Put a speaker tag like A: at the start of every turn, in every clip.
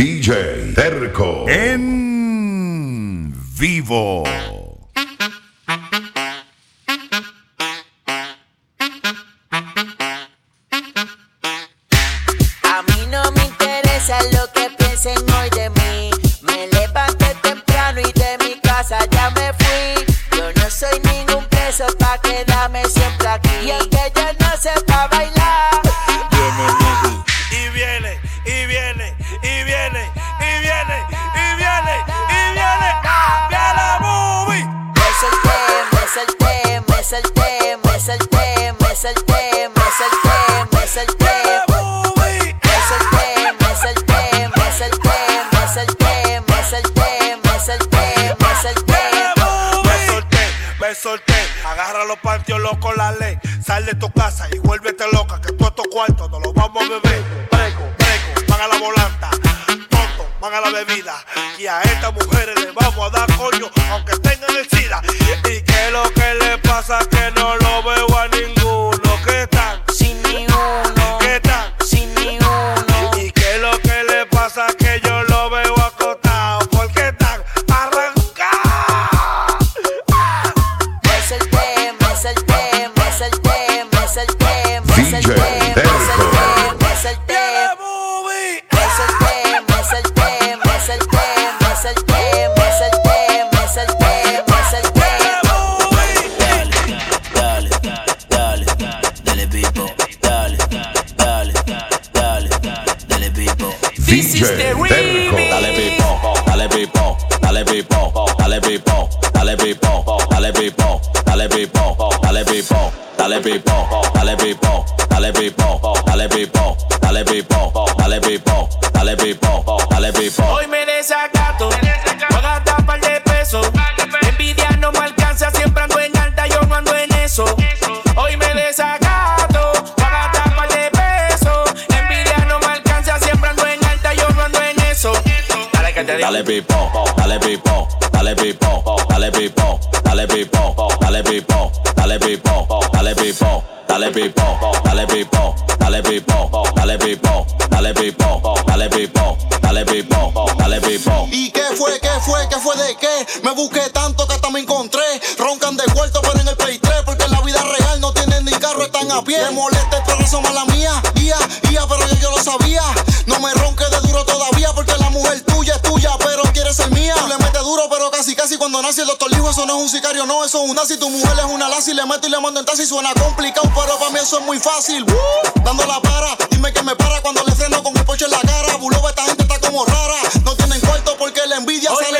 A: DJ Terco.
B: En vivo.
C: Dale pipo, dale pipo.
D: ¿Y qué fue, qué fue, qué fue de qué? Me busqué tanto que hasta me encontré. Roncan de cuarto, pero en el Play 3, porque en la vida real no tienen ni carro, están a pie. Me molesta, pero eso mala mía. Ia, ia, pero yo, yo lo sabía. No me ronque de duro todavía, porque la mujer tuya es tuya, pero quiere ser mía. Tú le metes duro, pero casi, casi cuando nace el doctor dijo, eso no es un sicario, no, eso es un nazi. Tu mujer es una lazi, le meto y le mando en taxi. Suena complicado, pero para mí eso es muy fácil. Dando la para, dime que me para cuando le freno con el pocho en la cara. Buloba, esta gente como rara. No tienen cuarto porque la envidia sale
E: me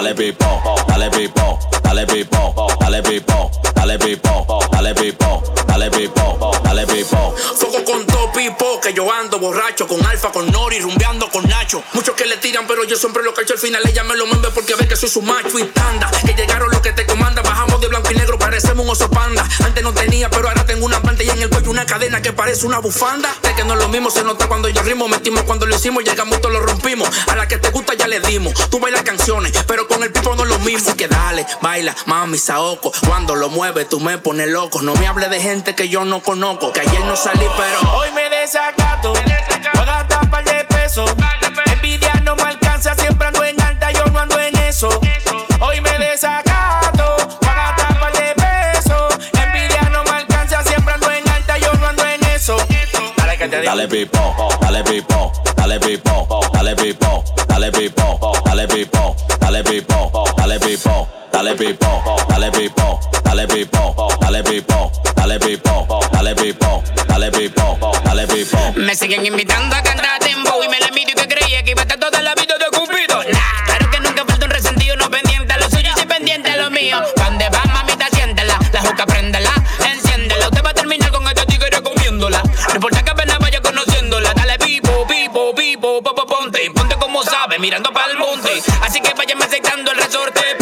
E: Dale
C: pipo, dale pipo, dale pipo, dale pipo, dale pipo, dale pipo, dale pipo, dale pipo.
E: Foco con todo pipo, que yo ando borracho con Alfa, con Nori, rumbeando con Nacho. Muchos que le tiran, pero yo siempre lo cacho al final. Ella me lo mueve porque ve que soy su macho y tanda. Que llegaron los que te comandan, bajamos de blanco parecemos un oso panda. Antes no tenía, pero ahora tengo una pantalla en el cuello, una cadena que parece una bufanda. De que no es lo mismo, se nota cuando yo rimo, metimos cuando lo hicimos, llegamos todos lo rompimos. A la que te gusta ya le dimos. Tú bailas canciones, pero con el pipo no es lo mismo. Así que dale, baila, mami, saoco. Cuando lo mueves, tú me pones loco. No me hables de gente que yo no conozco. Que ayer no salí, pero hoy me desacato. Voy a gastar de pesos. Dale.
C: Dale pipo, dale pipo, dale pipo, dale pipo, dale pipo, dale pipo, dale pipo, dale pipo, dale pipo, dale pipo, dale pipo, dale pipo, dale pipo, dale pipo, dale pipo, dale pipo.
F: Me siguen invitando a cantar tempo y me la miro y que creía que iba a estar toda la vida de Cupido. Nah, claro que nunca falta un resentido, no pendiente a lo suyo y sí pendiente a lo mío. ¿Dónde va, mamita? Siéntela, la juca préndela, enciéndela. Usted va a terminar con esta tigre comiéndola. No importa vivo, vivo, vivo, ponte, ponte como sabe, mirando pa'l monte. Así que váyame aceitando el resorte.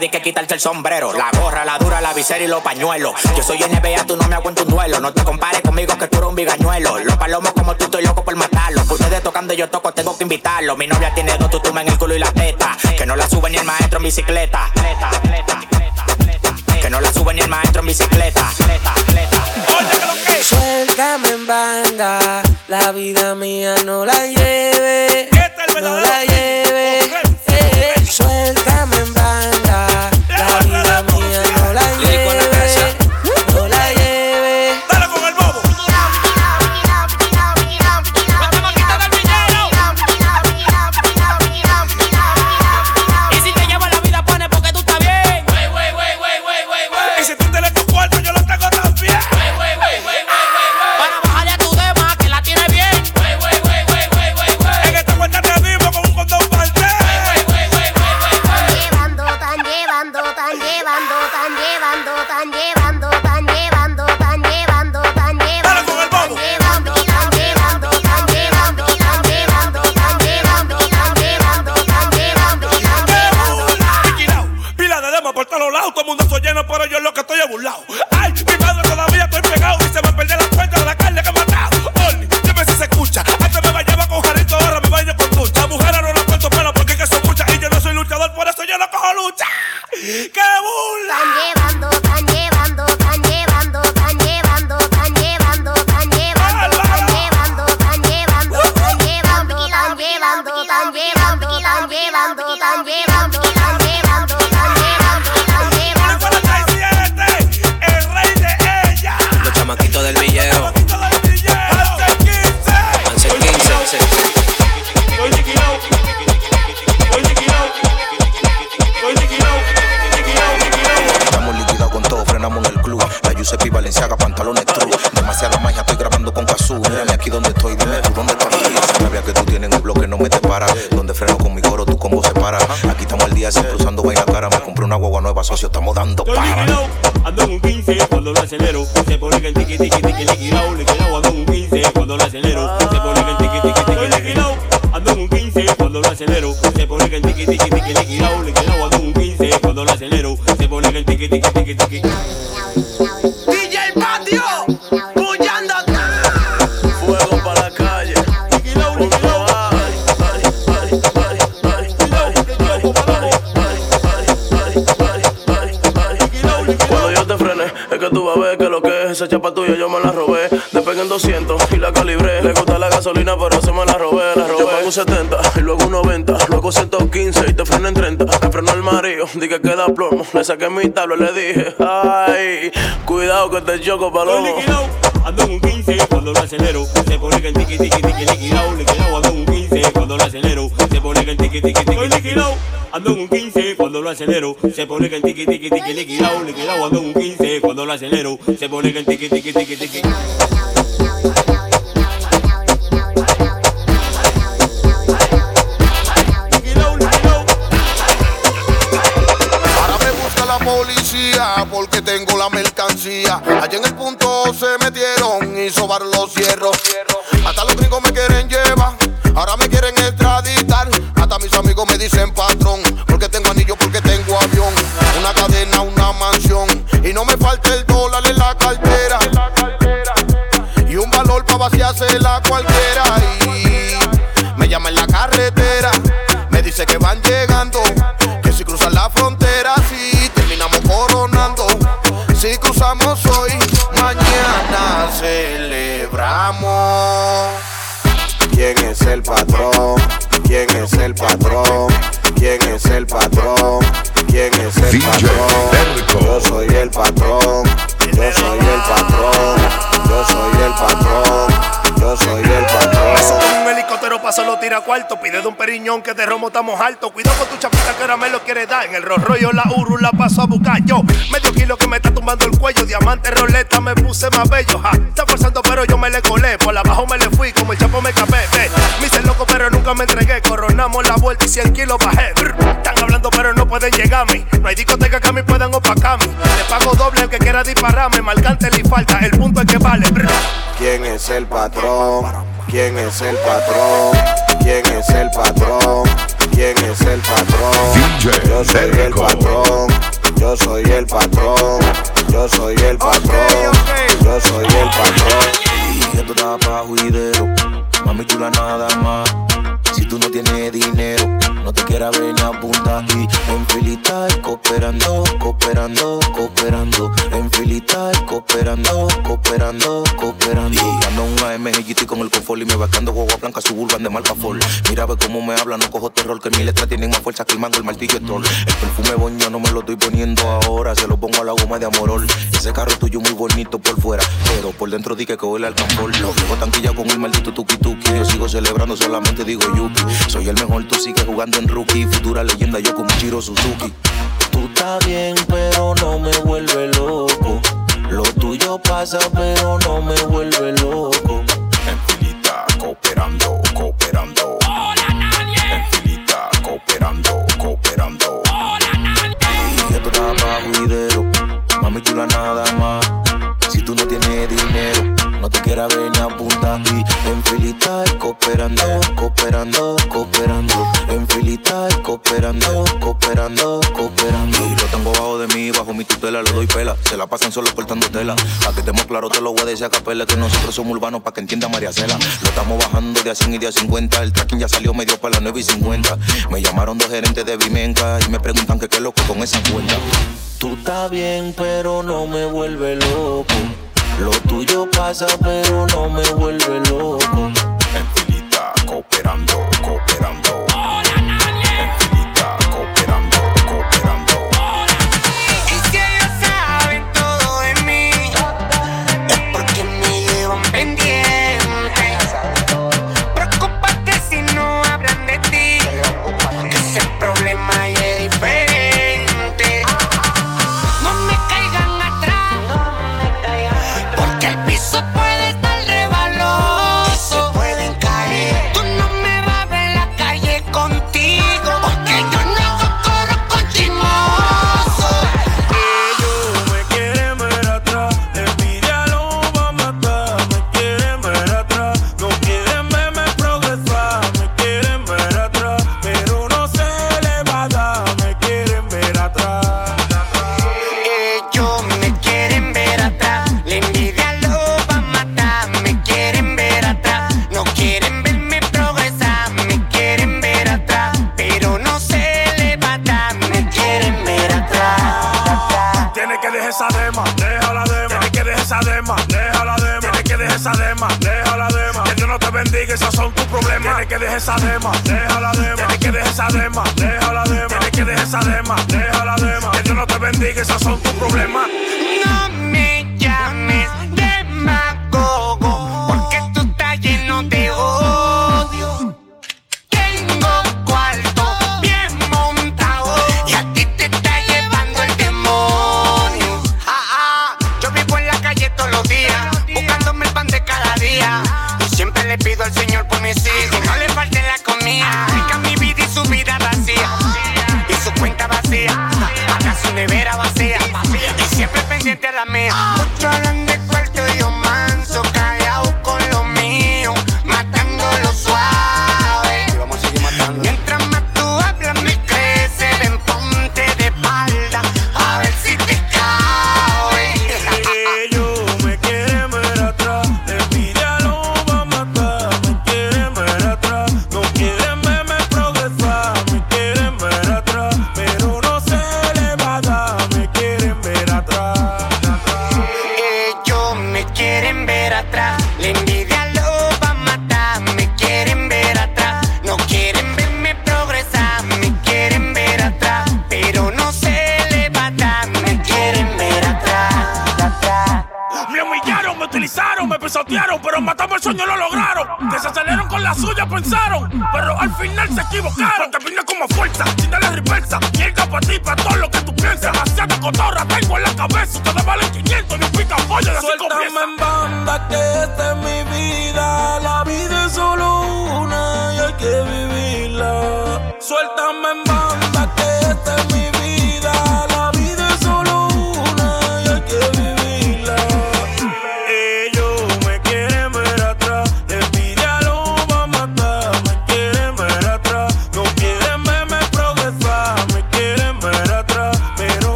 G: Di que quitarse el sombrero. La gorra, la dura, la visera y los pañuelos. Yo soy NBA, tú no me aguanto un duelo. No te compares conmigo que tú eres un bigañuelo. Los palomos como tú, estoy loco por matarlo. Ustedes tocando, yo toco, tengo que invitarlo. Mi novia tiene dos tutumas en el culo y la teta. Que no la sube ni el maestro en bicicleta. Que no la sube ni el maestro en bicicleta.
H: Suéltame en banda, la vida mía no la lleve, no la lleve. Eh, suéltame
I: ando un 15 cuando lo acelero. Se pone que el tiqui liquidado, ando en un 15 cuando lo acelero. Se pone que el ando un 15 cuando lo acelero. Se pone que el tiqui.
G: DJ Patio, bullando.
I: Fuego para la calle.
J: Cuando yo te frene, es que tú vas a ver que lo que es esa chapa tuya yo me la robé. Despegué en 200 y la calibré. Le gusta la gasolina, pero se me la robé, la robé. Yo pago un 70 y luego un 90, luego 115 y te freno en 30. Me frenó el marido, dije que da plomo. Le saqué mi tabla y le dije, ay, cuidado que te choco, palomo.
I: liquidado, ando en un 15 cuando lo acelero. Se pone que el tiqui tiqui tiqui liquidado, liquidado, ando en un 15 cuando lo acelero. Se pone que el tiqui tiqui tiqui. Estoy liquidado, ando en un 15 cuando lo acelero. Se pone que el tiqui tiqui tiqui liquidado, liquidado, ando en un 15 cuando lo acelero. Se pone que el tiqui tiqui tiqui tiqui. Liquidado, liquidado.
K: Ahora me busca la policía porque tengo la mercancía. Allí en el punto se metieron y sobaron los cierros. Hasta los gringos me quieren llevar, ahora me quieren extraditar. Mis amigos me dicen patrón, porque tengo anillo, porque tengo avión. Una cadena, una mansión. Y no me falta el dólar en la cartera. Y un valor para vaciársela cualquiera. Me llama en la carretera. Me dice que van llegando. Que si cruzan la frontera, sí, terminamos coronando. Si cruzamos hoy, mañana celebramos. ¿Quién es el patrón? ¿Quién es el patrón? ¿Quién es el patrón? ¿Quién es el
A: DJ
K: patrón? Yo soy el patrón. Yo soy el patrón. Yo soy el patrón. Yo soy el patrón.
L: En un helicóptero pa' solo tira cuarto. Pide de un periñón que de romo estamos alto. Cuidado con tu chapita que ahora me lo quiere dar. En el Rolls Royce la Uru la paso a buscar yo. Medio kilo que me está tumbando el cuello. Diamante roleta me puse más bello. Ja. Está forzando pero yo me le colé. Por abajo me le fui como el chapo me capé. Ve. Pero nunca me entregué. Coronamos la vuelta y 100 kilos bajé. Brr. Están hablando pero no pueden llegarme. No hay discoteca que a mí puedan opacarme. Le pago doble al que quiera dispararme. Marcante le falta. El punto es que vale. Brr.
K: ¿Quién es el patrón?
M: ¿Quién es el patrón? ¿Quién es el patrón? ¿Quién es el patrón? Yo soy el patrón. Yo soy el patrón. Yo soy el patrón. Yo soy el patrón. Y esto está pa' juidero. Mami chula nada más. Si tú no tienes dinero, no te quieras ver ni apunta y en filita cooperando, cooperando, cooperando. En filita cooperando, cooperando, cooperando. Ando un AMG GT con el confort y me vacando guagua blanca suburban de marca Ford. Mira ve cómo me habla, no cojo terror, que mi letra tienen más fuerza que el mango, el martillo es troll. El perfume boño no me lo estoy poniendo ahora, se lo pongo a la goma de amorol. Ese carro tuyo muy bonito por fuera, pero por dentro di que huele al tambor. Lo digo tanquilla con el maldito tuki tuki, yo sigo celebrando, solamente digo yupi. Soy el mejor, tú sigues jugando en rookie, futura leyenda yo como Chiro Suzuki. Tú estás bien, pero no me vuelve loco. Lo tuyo pasa, pero no me vuelve loco. En filita, cooperando, cooperando. En filita, cooperando, cooperando. Y esto está pa' juidero. Mami chula nada más. Si tú no tienes dinero, ver ni apunta. Y en filita, cooperando, cooperando, cooperando. En filita, cooperando, cooperando, cooperando. Y lo tengo bajo de mí, bajo mi tutela, le doy pela. Se la pasan solo cortando tela. Pa' que estemos claros, te lo voy a decir a capela. Que nosotros somos urbanos, pa' que entienda María Cela. Lo estamos bajando de a 100 y de a 50. El tracking ya salió medio para las 9 y 50. Me llamaron dos gerentes de Vimenca y me preguntan que qué loco con esa cuenta. Tú estás bien, pero no me vuelve loco. Lo tuyo pasa, pero no me vuelve loco. En filita, cooperando, cooperando.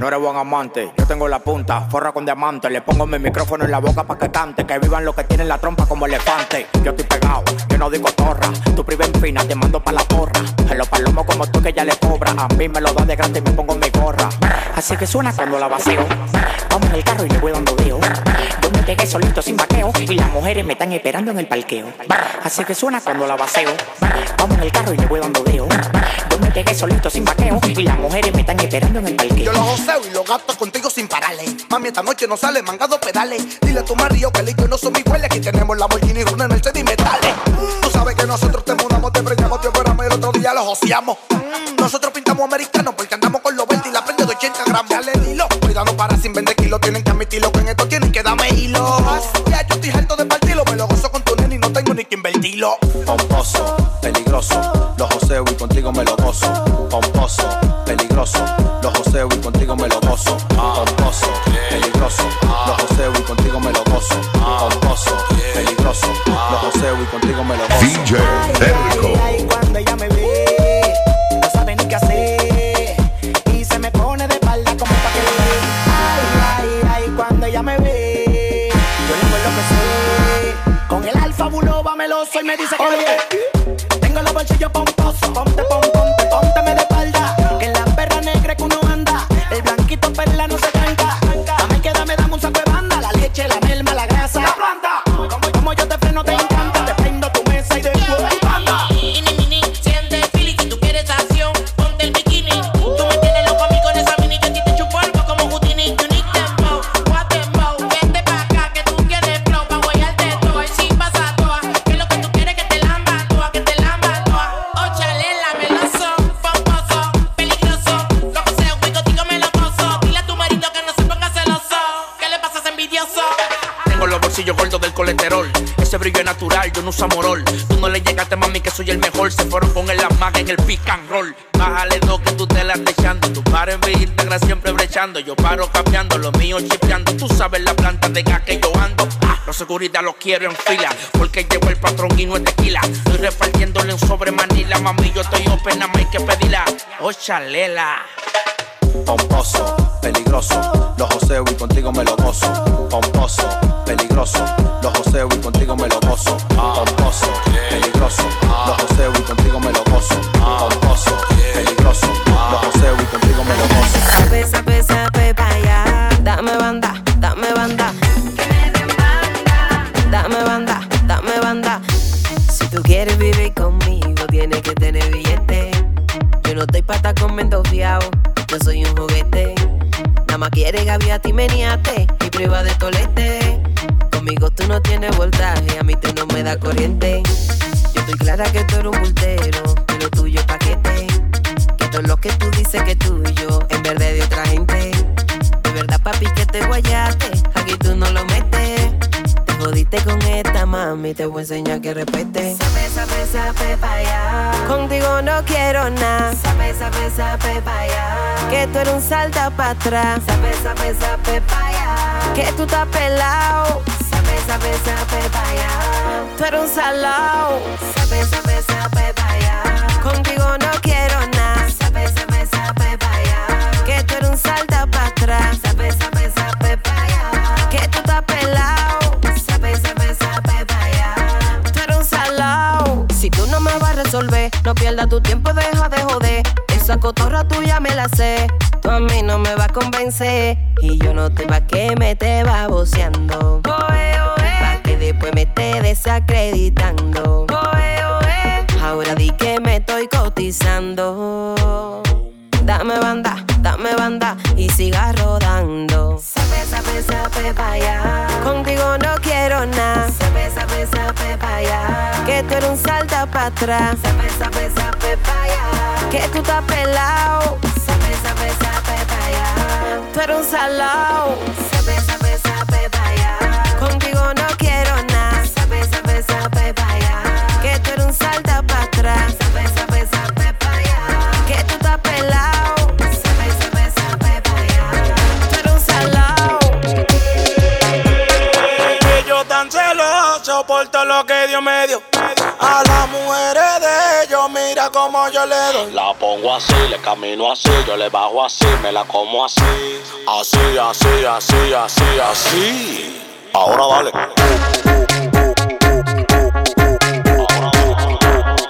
N: No
O: eres buen amante. Yo tengo la punta, forra con diamante. Le pongo mi micrófono en la boca pa' que cante. Que vivan los que tienen la trompa como elefante. Yo estoy pegado, yo no digo torra. Tu priva en fina, te mando pa' la porra. En los palomos como tú que ya le cobra. A mí me lo da de gratis y me pongo mi. Así que suena cuando la vacío. Vamos en el carro y le voy dando deo. Yo me pegué solito sin vaqueo. Y las mujeres me están esperando en el parqueo. Así que suena cuando la vaceo. Vamos en el carro y le voy dando deo. Yo me pegué solito sin vaqueo. Y las mujeres me están esperando en el parqueo.
K: Yo lo joseo y lo gasto contigo sin pararle. Mami, esta noche no sale mangado pedales. Dile a tu marido que y no son iguales. Aquí tenemos la Lamborghini Runa el set y metales. Tú sabes que nosotros te mudamos, te preñamos, te operamos y el otro día lo joseamos. Nosotros pintamos americanos porque prende de 80 gramos. Dale el hilo, cuidado para sin vender kilos. Tienen que admitirlo que en esto tienen que darme hilo. Ya yo estoy harto de partirlo, me lo gozo con tu nene y no tengo ni que invertirlo.
P: Pomposo, peligroso, los joseo y contigo me lo gozo. Pomposo, peligroso, los joseo y contigo me lo gozo. Pomposo, peligroso, me
Q: dice que Oye, tengo los bolsillos pomposos. Ponte, pom, ponte, pónteme
E: fueron con el en el pick and roll. Bájale dos que tú te la andas echando. Tu paro en Instagram siempre brechando. Yo paro cambiando, lo mío chipeando. Tú sabes la planta de gas que yo ando. Ah, los seguridad los quiero en fila. Porque llevo el patrón y no es tequila. Estoy repartiéndole un sobre manila. Mami, yo estoy open, nada más hay que pedirla. Oh.
P: Pomposo, peligroso, los joseo y contigo me lo gozo. Pomposo, peligroso, los joseo y contigo me lo gozo. Pomposo, peligroso,
R: Quieres gaviate y meniate. Y prueba de tolete. Conmigo tú no tienes voltaje. A mí tú no me da corriente. Yo estoy clara que tú eres un bultero. Que lo tuyo es paquete. Que todo lo que tú dices que es tuyo, en verdad de otra gente. De verdad, papi, que te guayaste, aquí tú no lo metes. Te jodiste con esta mami, te voy a enseñar que respete. Sabe, sabe, sabe pa' allá. Contigo no quiero nada. Sabe, sabe, sabe pa' allá. Que tú eres un salta pa' atrás. Sabe, sabe, sabe pa' allá. Que tú estás pelado. Sabe, sabe, sabe pa' allá. Tú eres un salao. Sabe, sabe, sabe pa' allá. Contigo no quiero nada. Sabe, sabe, sabe pa' allá. Que tú eres un salta pierdas tu tiempo, deja de joder. Esa cotorra tuya me la sé. Tú a mí no me vas a convencer. Y yo no te va que me te va boceando. Pa' que después me esté desacreditando. Ahora di que me estoy cotizando. Dame banda, dame banda y siga rodando. Sabe, sabe, sabe pa' allá. Contigo no quiero nada. Sabe, sabe, sabe pa' allá. Que tú eres un salta pa' atrás. Sabe, sabe, sabe pa' allá. Que tú estás pelado. Sabe, sabe, sabe pa' allá. Tú eres un salao. Sabe, sabe, sabe pa' allá.
S: Soporto lo que Dios me dio. A las mujeres de ellos, mira cómo yo le doy.
T: La pongo así, le camino así, yo le bajo así, me la como así. Así, así, así, así, así. Ahora dale. ¿Qué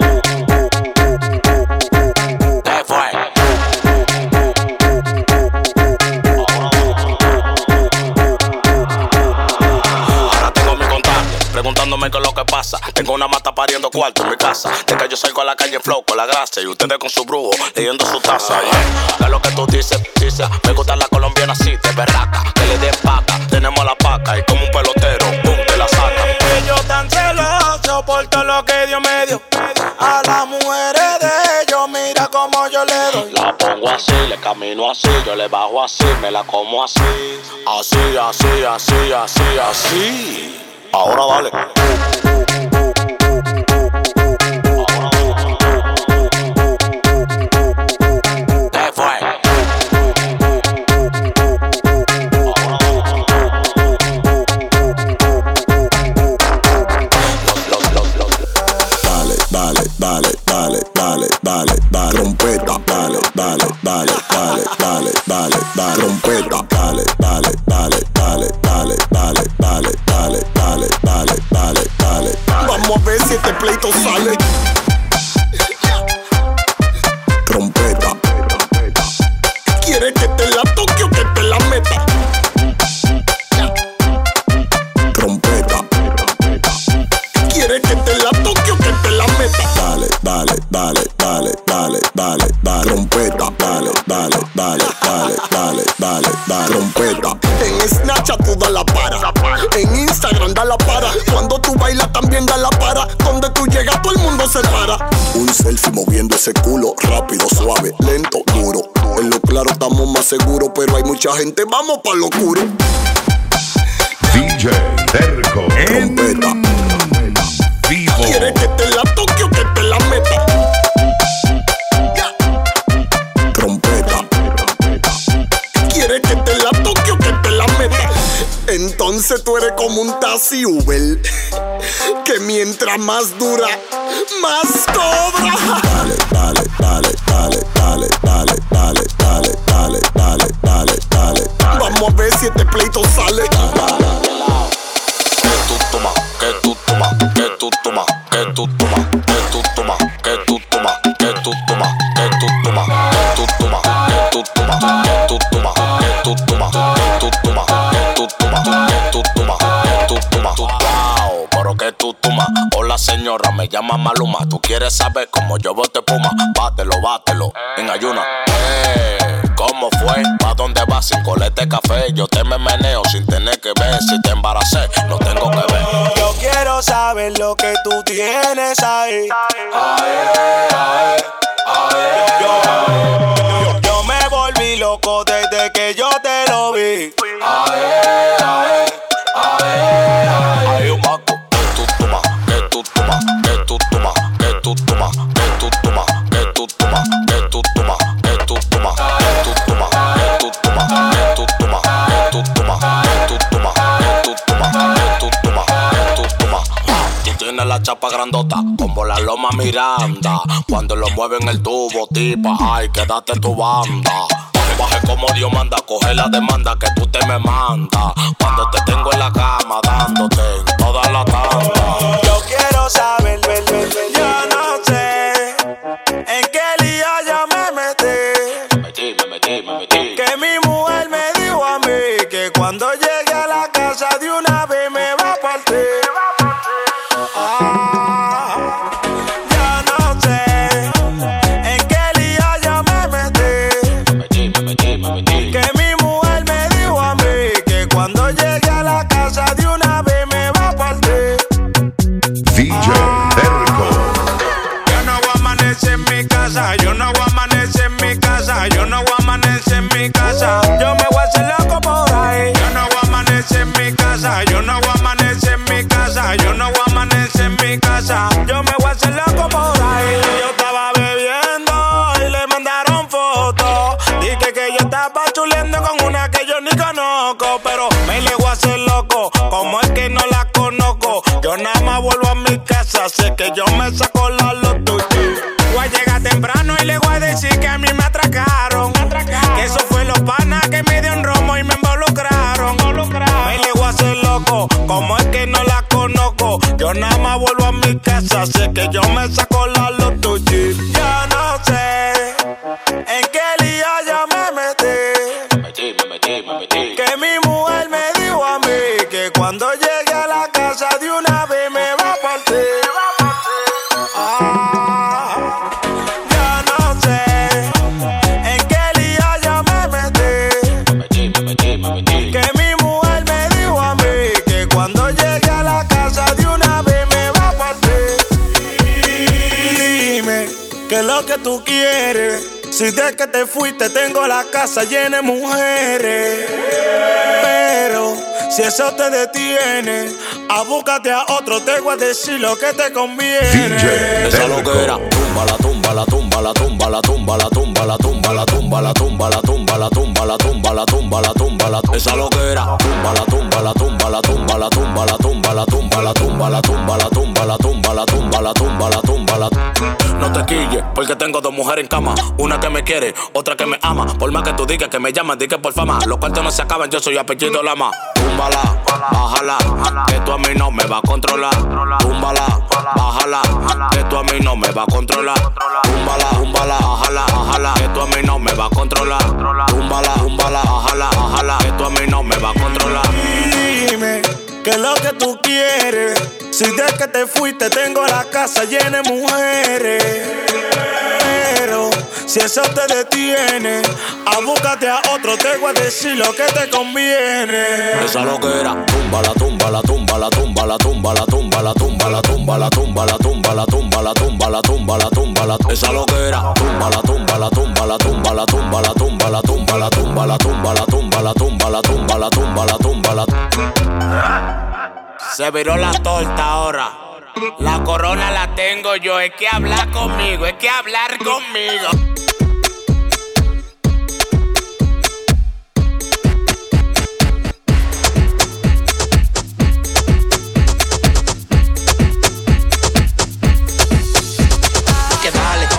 T: es lo que pasa. Tengo una mata pariendo cuarto en mi casa. De que yo salgo a la calle flow con la grasa y ustedes con su brujo leyendo su taza. Yeah. ¿Qué es lo que tú dices? Dice, me gusta la colombiana así, de berraca. Que le den paca, tenemos la paca y como un pelotero, pum, te la saca.
S: Ellos tan celosos por todo lo que Dios me dio. A las mujeres de ellos, mira cómo yo le doy.
T: La pongo así, le camino así, yo le bajo así, me la como así. Así, así, así, así, así. Ahora dale.
U: Dale, dale, dale, dale, dale, dale, trompeta, dale, dale, dale, dale, dale, dale, trompeta, dale, dale, pleito sale. Mucha gente. Vamos pa' lo oscuro.
A: DJ Terco.
U: Trompeta.
A: Vivo.
U: ¿Quieres que te la toque o que te la meta? Trompeta. ¿Quieres que te la toque o que te la meta? Entonces tú eres como un taxi Uber Que mientras más dura, más
T: señora, me llama Maluma. Tú quieres saber cómo yo bote puma. Bátelo, bátelo, en ayuna. Eh, ¿Cómo fue? ¿Pa' dónde vas sin colete café? Yo te me meneo sin tener que ver. Si te embaracé, no tengo que ver.
S: Yo quiero saber lo que tú tienes ahí. Yo me volví loco desde que yo te lo vi.
T: Chapa grandota como la loma Miranda. Cuando lo mueven el tubo, tipa, ay, quédate tu banda. Baje como Dios manda, coge la demanda que tú te me mandas. Cuando te tengo en la cama dándote toda la tanda.
S: Yo quiero saber, Que mi mujer me dijo a mí que cuando llegue a la casa de una vez me va a partir. Ah, ya no sé en qué lía ya me metí. Que mi mujer me dijo a mí que cuando llegue a la casa de una vez me va a partir. Dime qué es lo que tú quieres. Si de que te fuiste tengo la casa llena de mujeres. Pero si eso te detiene, a búscate a otro, te voy a decir lo que te conviene.
C: Esa loquera, tumba la tumba la tumba la tumba la tumba la tumba la tumba la tumba la tumba la tumba la tumba la tumba la tumba la tumba la esa loquera, tumba la tumba la tumba la tumba la tumba la tumba la tumba la tumba la tumba la tumba la tumba la tumba la tumba la tumba la No te quilles, porque tengo dos mujeres en cama, una que me quiere, otra que me ama. Por más que tú digas que me llamas, di que por fama. Los cuartos no se acaban, yo soy apellido Lama. Túmbala, bájala, que tú a mí no me va a controlar. Túmbala, bájala, que tú a mí no me va a controlar. Túmbala, túmbala, bájala, bájala, que tú a mí no me va a controlar. Túmbala, túmbala, bájala, bájala, que tú a mí no me va a controlar.
S: Dime qué es lo que tú quieres. Si de que te fuiste tengo la casa llena de mujeres. Si eso te detiene, a búscate a otro, te voy a decir lo que te conviene.
C: Esa loquera, tumba la tumba la tumba la tumba la tumba la tumba la tumba la tumba la tumba la tumba la tumba la tumba la tumba la tumba la esa loquera, tumba la tumba la tumba la tumba la tumba la tumba la tumba la tumba la tumba la tumba la tumba la tumba la tumba la tumba la
S: Se viró la torta ahora. La corona la tengo yo, es que hablar conmigo, es que hablar conmigo.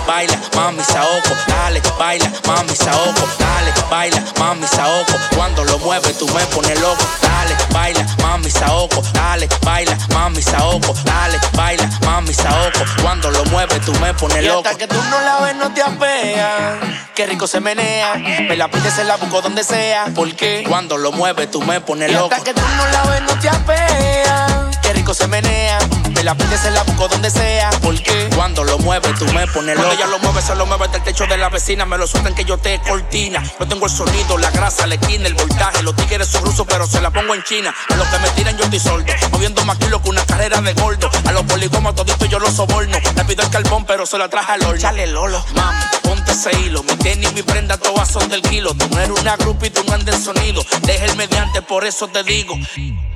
E: Baila, mami saoco, dale, baila, mami saoco, dale, baila, mami saoco. Cuando lo mueves tú me pones loco, dale, baila, mami saoco, dale, baila, mami saoco, dale, baila, mami saoco. Cuando lo mueves tú me pones
V: Y
E: loco.
V: hasta que tú no la ves no te apeas.
E: Qué rico se menea, me la pides se la busco donde sea. Porque cuando lo mueves tú me pones
V: Y
E: loco.
V: hasta que tú no la ves no te apeas.
E: Qué rico se menea, la pides se la busco donde sea. Porque cuando lo mueves tú me pones loco.
W: Cuando ella lo mueve, se lo mueve hasta el techo de la vecina. Me lo sueltan que yo te cortina. No tengo el sonido, la grasa, la esquina, el voltaje. Los tigres son rusos, pero se la pongo en China. A los que me tiran, yo estoy sordo. Moviendo más kilos que una carrera de gordo. A los poligomas todito yo los soborno. Le pido el carbón, pero se lo traje al horno. Chale, Lolo, mami, ponte ese hilo. Mi tenis, mi prenda, todas son del kilo. Tú no eres una grupa y tú no andas en sonido. Deja el mediante, por eso te digo.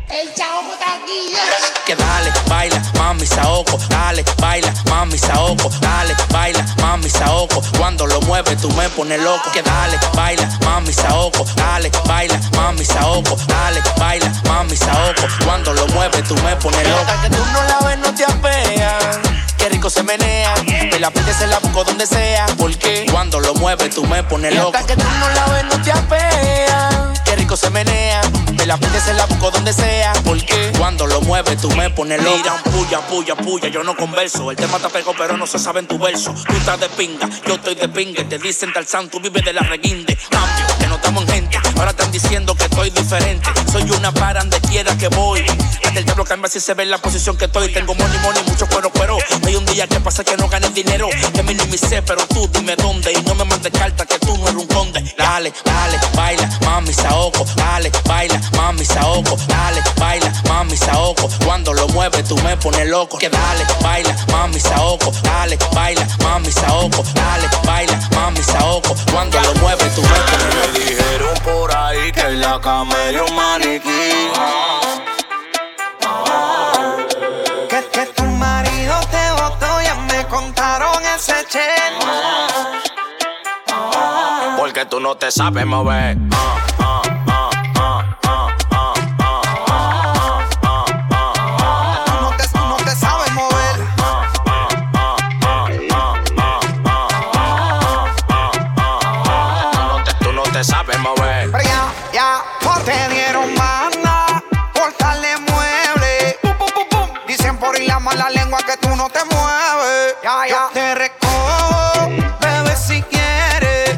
X: El chavo taquilla.
E: Que dale, baila, mami saoco, dale, baila, mami saoco, dale, baila, mami saoco. Cuando lo mueves tú me pones loco. Que dale, baila, mami saoco, dale, baila, mami saoco, dale, baila, mami saoco. Cuando lo mueves tú me pones loco.
V: hasta que tú no la ves no te apeas.
E: Qué rico se menea, me la pides se la busco donde sea. Porque cuando lo mueves tú me pones loco.
V: hasta que tú no la ves no te apeas.
E: Rico se menea, me la pides se la busco donde sea. Porque cuando lo mueves tú me pones loco.
W: Miran, puya, puya, puya, yo no converso. El tema te pegó, pero no se sabe en tu verso. Tú estás de pinga, yo estoy de pingue. Te dicen tal santo, vive de la reguinde. Cambio, que gente. Ahora están diciendo que estoy diferente. Soy una para donde quiera que voy. Hasta el diablo cambia si se ve la posición que estoy. Tengo money, money, mucho cuero, cuero. Hay un día que pasa que no gané dinero. Que minimicé, pero tú dime dónde. Y no me mandes carta que tú no eres un conde.
E: Dale, dale, baila, mami saoco, dale, baila, mami saoco, dale, baila, mami saoco. Cuando lo mueves tú me pones loco. Que dale, baila, mami saoco, dale, baila, mami saoco, dale, baila, mami saoco. Cuando lo
C: la un maniquí.
V: Que, que tu marido te botó, ya me contaron ese chen.
C: Porque tú no te sabes mover. Ah, ah,
V: te
Y: mueves. Ya, ya. Yo te recojo, bebé, si quieres.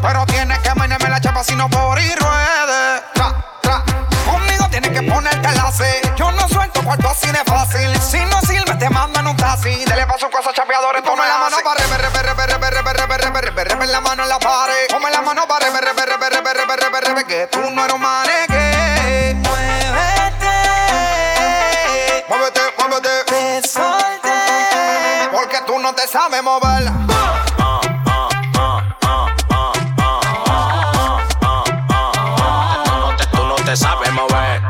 Y: Pero tienes que menerme la chapa si no por ir ruede. Tra, tra. Conmigo tienes que ponerte la C. Yo no suelto cuarto así de fácil. Si no sirve, te mandan un taxi. Dele pa' su casa chapeadores. Toma la mano para repe, repe, repe, repe, repe, repe, repe, repe, la mano en la pared. Toma la mano para repe, repe, repe, repe, repe, repe, que tú no eres un maneque. Moverla.
T: Tú no te sabes mover.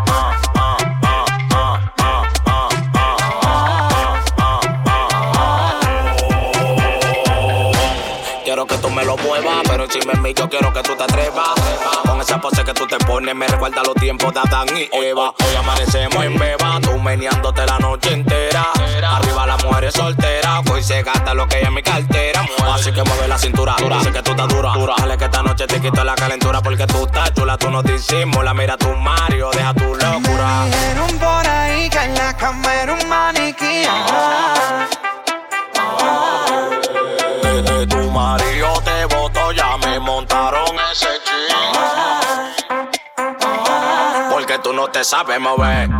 T: Quiero que tú me lo muevas, pero encima en mí yo quiero que tú te atrevas. Esa pose que tú te pones me recuerda los tiempos de Adán y Eva. Hoy amanecemos en beba, tú meneándote la noche entera. Arriba la mujer soltera, hoy se gasta lo que hay en mi cartera. Así que mueve la cintura, dice que tú estás dura. Dale que esta noche te quito la calentura porque tú estás chula, tú no disimulas. Mira tu Mario, deja tu locura.
Y: Dijeron por ahí que en la cama era un maniquí. ajá.
T: Desde tu marido Porque tú no te sabes mover.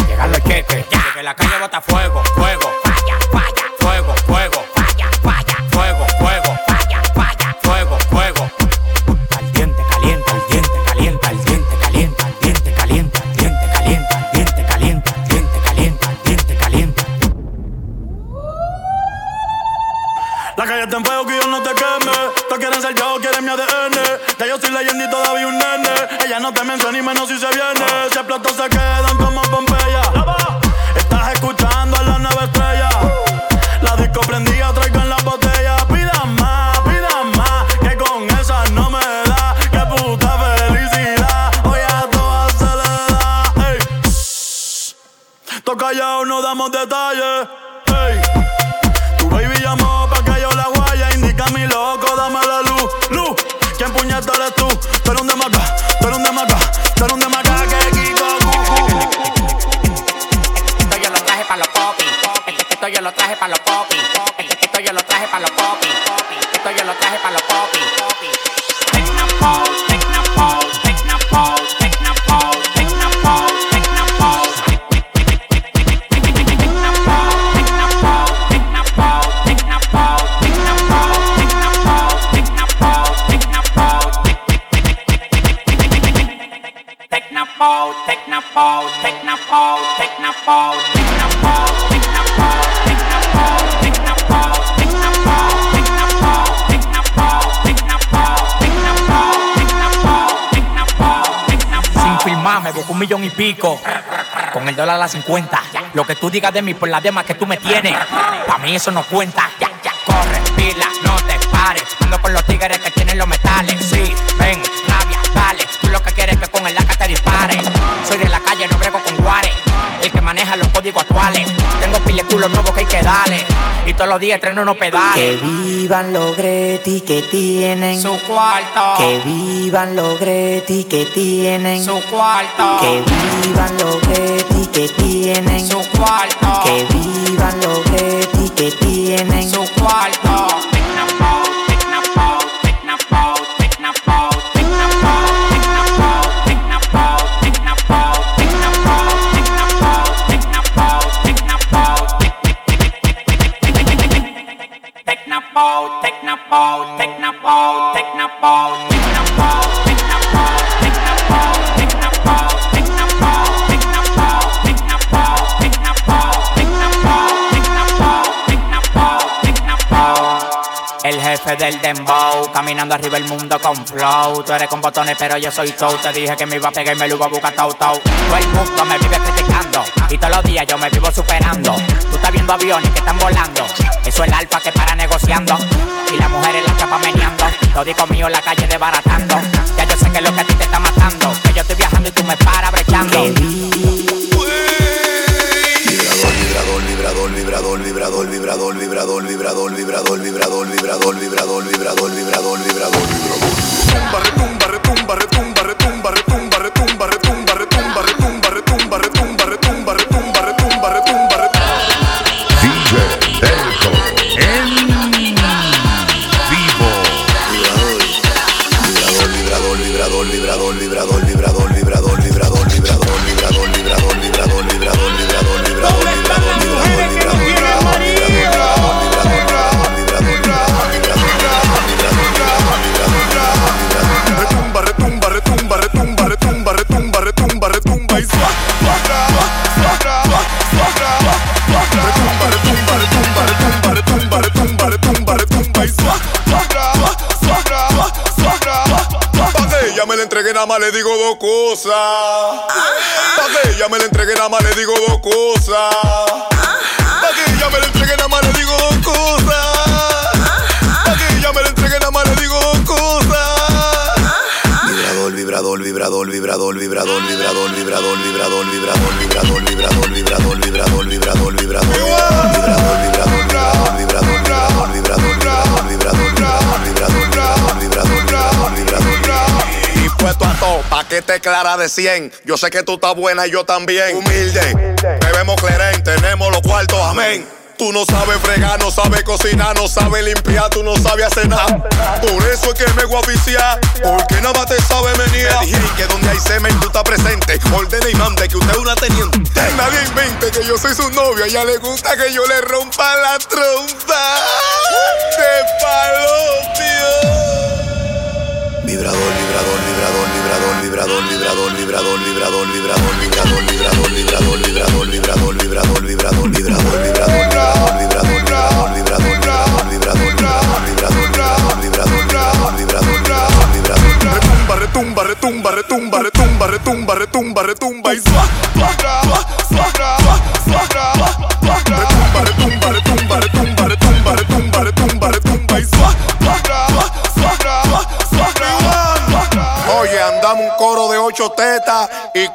C: un
G: millón y pico. Con el dólar a las 50. Lo que tú digas de mí por las demás que tú me tienes. Pa' mí eso no cuenta. Ya, ya, corre, pila, no te pares. Ando con los tigres que tienen los metales. Sí, ven, rabia, dale. Tú lo que quieres es que con el laca te dispare. Soy de la calle, no actuales. Tengo pile culos nuevos que hay que darle. Y todos los días estreno unos
R: Que
G: pedales.
R: vivan los Greti que tienen
G: Su cuarto.
R: Que vivan los Greti que tienen
G: Su cuarto.
R: Que vivan los Greti que tienen
G: Su cuarto.
R: Que vivan los Greti que tienen
G: Su cuarto. El jefe del dembow, caminando arriba el mundo con flow. Tú eres con botones, pero yo soy show. Te dije que me iba a pegar y me lo iba a buscar tau tau. Todo el mundo me vive criticando y todos los días yo me vivo superando. Tú estás viendo aviones que están volando. Eso es el alfa que para negociando y las mujeres la chapa meneando. Todico mío en la calle desbaratando. Ya yo sé que es lo que a ti te está matando. Que yo estoy viajando y tú me paras brechando.
U: Vibrador, vibrador, vibrador, vibrador, vibrador, vibrador, vibrador, vibrador, vibrador, vibrador, vibrador, vibrador, vibrador, vibrador.
C: Retumba, retumba, retumba, retumba, retumba, retumba, retumba, retumba, retumba, retumba, retumba, retumba, nada más le digo dos cosas. Pa' que ella me la entregue nada más le digo dos cosas. Pa' que ella me la entregue nada más le digo dos cosas. Pa' que ella me la entregue nada más le digo dos cosas.
U: Vibrador, vibrador, vibrador, vibrador, vibrador, vibrador, vibrador, vibrador, vibrador, vibrador, vibrador, vibrador, vibrador, vibrador, vibrador, vibrador,
Z: 200, paquete clara de 100. Yo sé que tú estás buena y yo también. Humilde, Humilde. bebemos cleren, tenemos los cuartos, amén. Tú no sabes fregar, no sabes cocinar, no sabes limpiar, tú no sabes hacer nada. Por eso es que me voy a viciar, porque nada más te sabe venir. Me dije que donde hay semen tú estás presente. Ordene y mande que usted es una teniente. Nadie invente que yo soy su novio, a ella le gusta que yo le rompa la trompa.